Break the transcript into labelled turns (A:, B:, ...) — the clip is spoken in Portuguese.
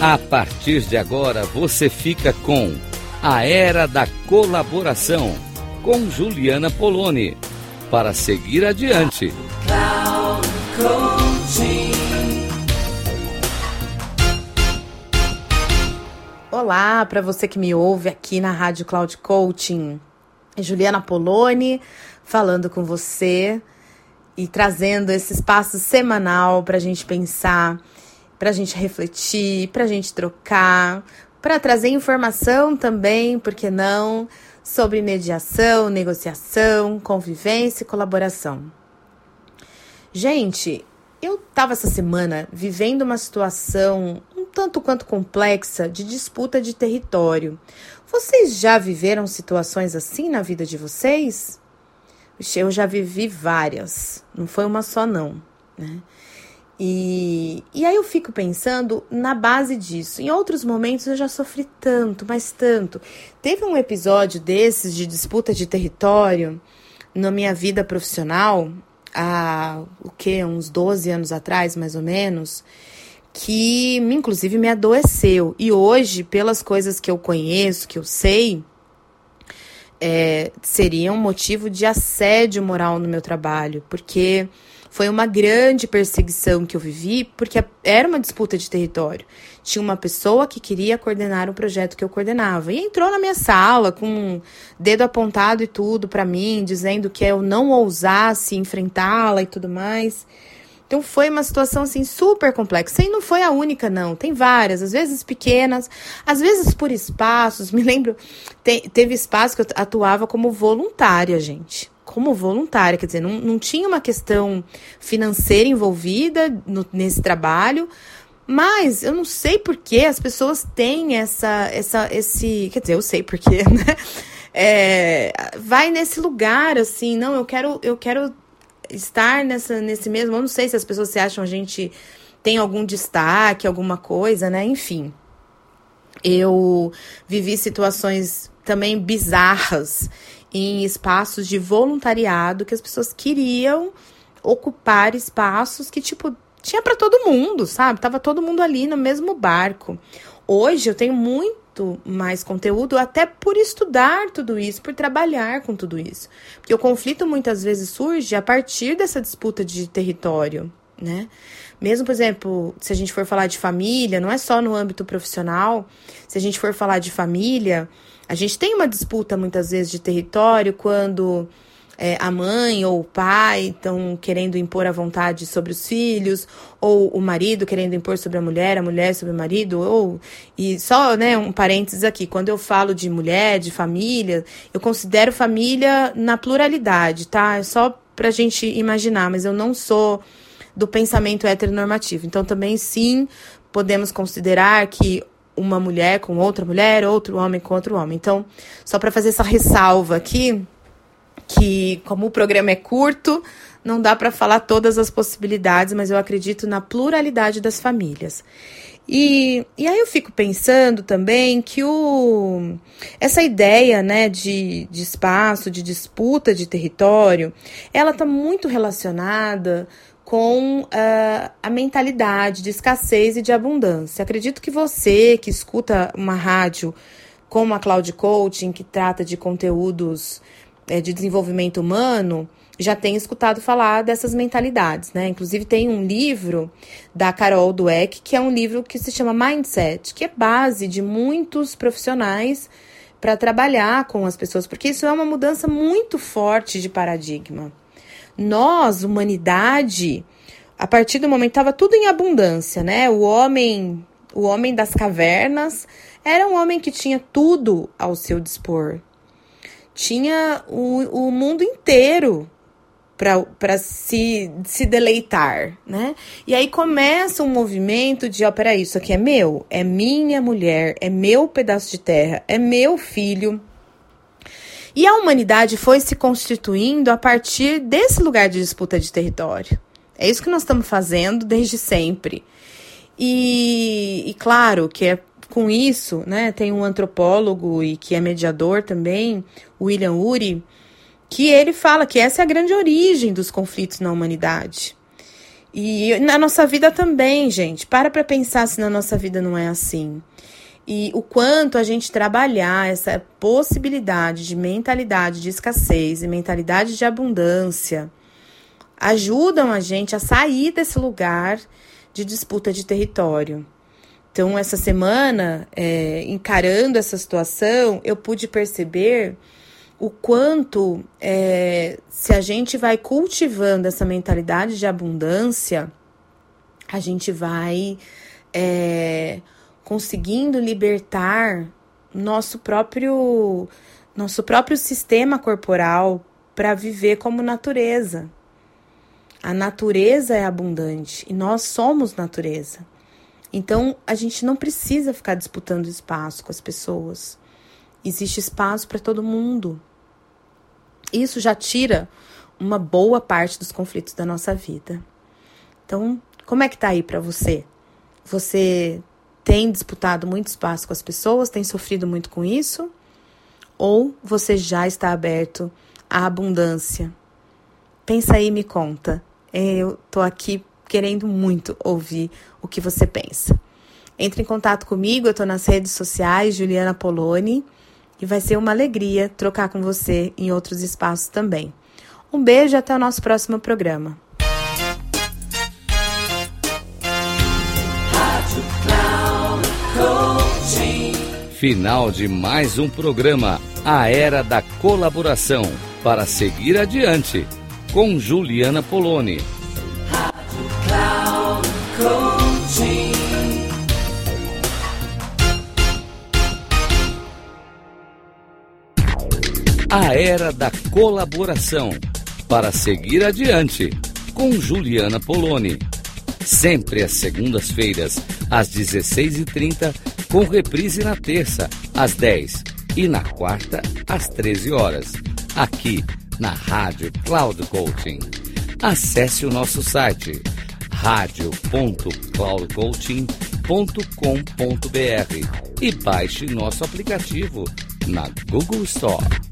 A: A partir de agora você fica com A Era da Colaboração com Juliana Poloni para seguir adiante.
B: Olá para você que me ouve aqui na Rádio Cloud Coaching. É Juliana Poloni falando com você e trazendo esse espaço semanal para a gente pensar, para a gente refletir, para a gente trocar, para trazer informação também, por que não, sobre mediação, negociação, convivência e colaboração. Gente, eu estava essa semana vivendo uma situação um tanto quanto complexa de disputa de território. Vocês já viveram situações assim na vida de vocês? Eu já vivi várias, não foi uma só, não. Né? E, e aí eu fico pensando na base disso. Em outros momentos eu já sofri tanto, mas tanto. Teve um episódio desses de disputa de território na minha vida profissional, há o que? Uns 12 anos atrás, mais ou menos, que inclusive me adoeceu. E hoje, pelas coisas que eu conheço, que eu sei, é, seria um motivo de assédio moral no meu trabalho, porque foi uma grande perseguição que eu vivi, porque era uma disputa de território. Tinha uma pessoa que queria coordenar o projeto que eu coordenava e entrou na minha sala com um dedo apontado e tudo para mim, dizendo que eu não ousasse enfrentá-la e tudo mais. Então foi uma situação assim super complexa. E não foi a única, não. Tem várias, às vezes pequenas, às vezes por espaços. Me lembro, te, teve espaço que eu atuava como voluntária, gente. Como voluntária, quer dizer, não, não tinha uma questão financeira envolvida no, nesse trabalho, mas eu não sei por que as pessoas têm essa, essa, esse. Quer dizer, eu sei por quê, né? É, vai nesse lugar assim, não, eu quero, eu quero estar nessa, nesse mesmo. Eu não sei se as pessoas se acham a gente tem algum destaque, alguma coisa, né? Enfim. Eu vivi situações também bizarras em espaços de voluntariado que as pessoas queriam ocupar espaços que, tipo, tinha para todo mundo, sabe? Tava todo mundo ali no mesmo barco. Hoje eu tenho muito mais conteúdo, até por estudar tudo isso, por trabalhar com tudo isso. Porque o conflito muitas vezes surge a partir dessa disputa de território, né? Mesmo, por exemplo, se a gente for falar de família, não é só no âmbito profissional, se a gente for falar de família, a gente tem uma disputa muitas vezes de território quando é, a mãe ou o pai estão querendo impor a vontade sobre os filhos, ou o marido querendo impor sobre a mulher, a mulher sobre o marido, ou e só, né, um parênteses aqui, quando eu falo de mulher, de família, eu considero família na pluralidade, tá? É só pra gente imaginar, mas eu não sou do pensamento heteronormativo. Então também sim, podemos considerar que uma mulher com outra mulher, outro homem com outro homem. Então, só para fazer essa ressalva aqui, que, como o programa é curto, não dá para falar todas as possibilidades, mas eu acredito na pluralidade das famílias. E, e aí eu fico pensando também que o, essa ideia né, de, de espaço, de disputa de território, ela está muito relacionada com uh, a mentalidade de escassez e de abundância. Acredito que você que escuta uma rádio como a Cloud Coaching, que trata de conteúdos é, de desenvolvimento humano já tem escutado falar dessas mentalidades, né? Inclusive tem um livro da Carol Dweck, que é um livro que se chama Mindset, que é base de muitos profissionais para trabalhar com as pessoas, porque isso é uma mudança muito forte de paradigma. Nós, humanidade, a partir do momento estava tudo em abundância, né? O homem, o homem das cavernas era um homem que tinha tudo ao seu dispor tinha o, o mundo inteiro para se, se deleitar, né? E aí começa um movimento de, ó, peraí, isso aqui é meu, é minha mulher, é meu pedaço de terra, é meu filho. E a humanidade foi se constituindo a partir desse lugar de disputa de território. É isso que nós estamos fazendo desde sempre. E, e claro que é com isso, né, tem um antropólogo e que é mediador também, William Ury, que ele fala que essa é a grande origem dos conflitos na humanidade. E na nossa vida também, gente. Para para pensar se na nossa vida não é assim. E o quanto a gente trabalhar essa possibilidade de mentalidade de escassez e mentalidade de abundância ajudam a gente a sair desse lugar de disputa de território. Então, essa semana, é, encarando essa situação, eu pude perceber o quanto, é, se a gente vai cultivando essa mentalidade de abundância, a gente vai é, conseguindo libertar nosso próprio nosso próprio sistema corporal para viver como natureza. A natureza é abundante e nós somos natureza. Então a gente não precisa ficar disputando espaço com as pessoas. Existe espaço para todo mundo. Isso já tira uma boa parte dos conflitos da nossa vida. Então, como é que tá aí para você? Você tem disputado muito espaço com as pessoas, tem sofrido muito com isso? Ou você já está aberto à abundância? Pensa aí e me conta. Eu tô aqui querendo muito ouvir o que você pensa. Entre em contato comigo, eu tô nas redes sociais, Juliana Poloni, e vai ser uma alegria trocar com você em outros espaços também. Um beijo e até o nosso próximo programa.
A: Final de mais um programa, A Era da Colaboração, para seguir adiante, com Juliana Poloni. A Era da Colaboração, para seguir adiante, com Juliana Poloni. Sempre às segundas-feiras, às 16h30 com reprise na terça, às 10 e na quarta, às 13 horas, aqui na Rádio Cloud Coaching. Acesse o nosso site radio.cloudcoaching.com.br e baixe nosso aplicativo na Google Store.